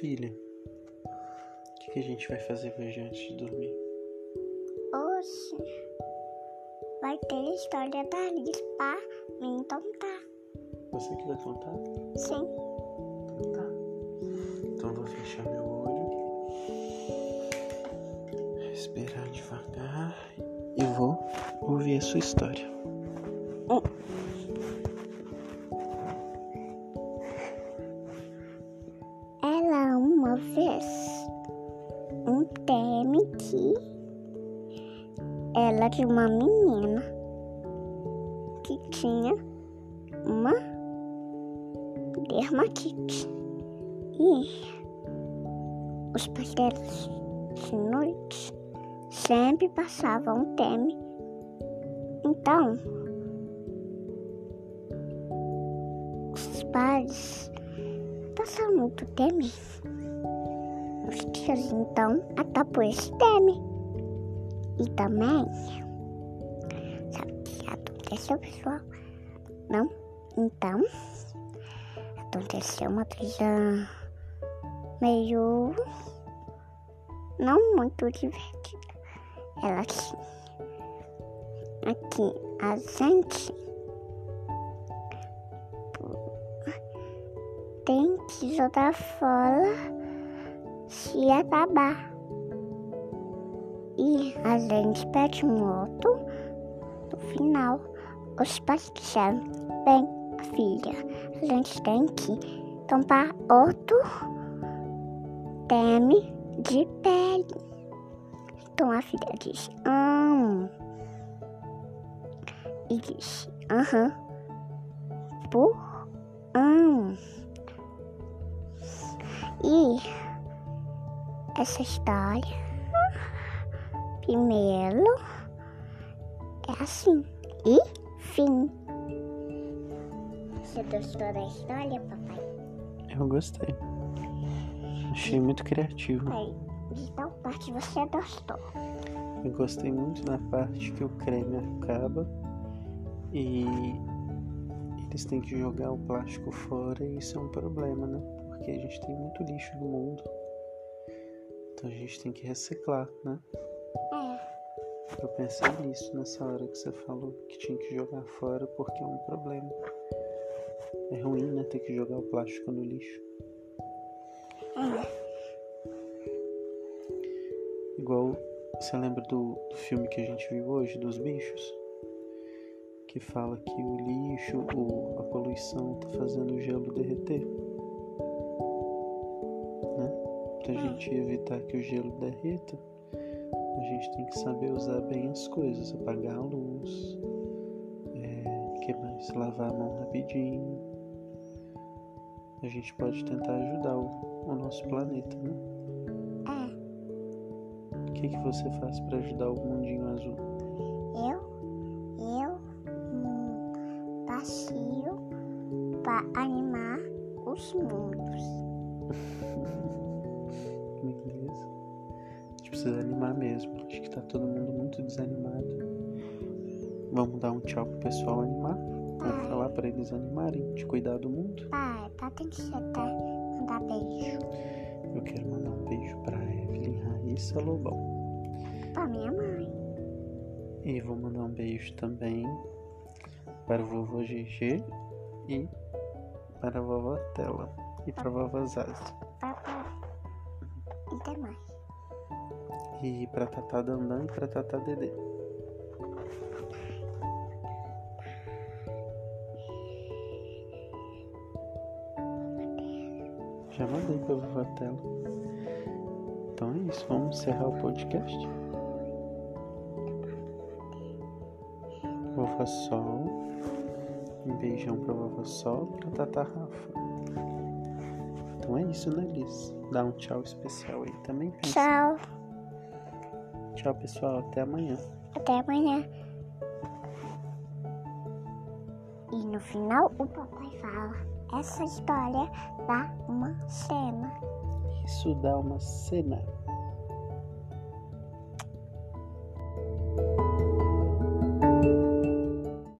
que a gente vai fazer hoje antes de dormir? Hoje vai ter a história da Liz pra mim contar. Você que vai contar? Sim. Então tá. Então vou fechar meu olho. Respirar devagar e vou ouvir a sua história. Ela vez um teme que ela de uma menina que tinha uma dermatite e os pais dela de noite sempre passavam um teme. Então os pais passaram muito teme. Os então atopou esse teme. E também, sabe o que aconteceu, pessoal? Não? Então, aconteceu uma coisa meio não muito divertida. Ela tinha aqui a gente tem que jogar fora se acabar. E a gente pede um outro no final. Os pais disseram, bem, filha, a gente tem que comprar outro teme de pele. Então a filha disse, amo. E disse, aham, por amo. E essa história, primeiro, é assim. E fim. Você gostou da história, papai? Eu gostei. Achei muito criativo. Aí, de tal parte você gostou. Eu gostei muito da parte que o creme acaba e eles têm que jogar o plástico fora e isso é um problema, né? Porque a gente tem muito lixo no mundo. Então a gente tem que reciclar, né? É, Eu pensei nisso nessa hora que você falou que tinha que jogar fora porque é um problema. É ruim, né? Ter que jogar o plástico no lixo. é. Igual você lembra do, do filme que a gente viu hoje, dos bichos? Que fala que o lixo, a poluição tá fazendo o gelo derreter. Pra gente evitar que o gelo derreta, a gente tem que saber usar bem as coisas, apagar a luz, é, que mais? Lavar a mão rapidinho. A gente pode tentar ajudar o, o nosso planeta, né? É, O que, que você faz para ajudar o mundinho azul? eu, eu hum, passeio para animar os mundos. Mesmo. Acho que tá todo mundo muito desanimado. Vamos dar um tchau pro pessoal animar. Vamos falar para eles animarem, de cuidar do mundo. Pai, tá tem que tá? Mandar beijo Eu quero mandar um beijo pra Evelyn Raíssa Lobão. pra minha mãe. E vou mandar um beijo também para o vovô GG e para a vovó Tela. E para a vovó Zaza. Papai. E até mais. E para Tatá Dandan e para Tatá Dedê. Já mandei pra vovó Tela. Então é isso, vamos encerrar o podcast. Vovó Sol. Um beijão pra vovó Sol e pra Tata Rafa. Então é isso, né, Liz? Dá um tchau especial aí também. pensa. Tchau. Tchau, pessoal. Até amanhã. Até amanhã. E no final o papai fala: essa história dá uma cena. Isso dá uma cena.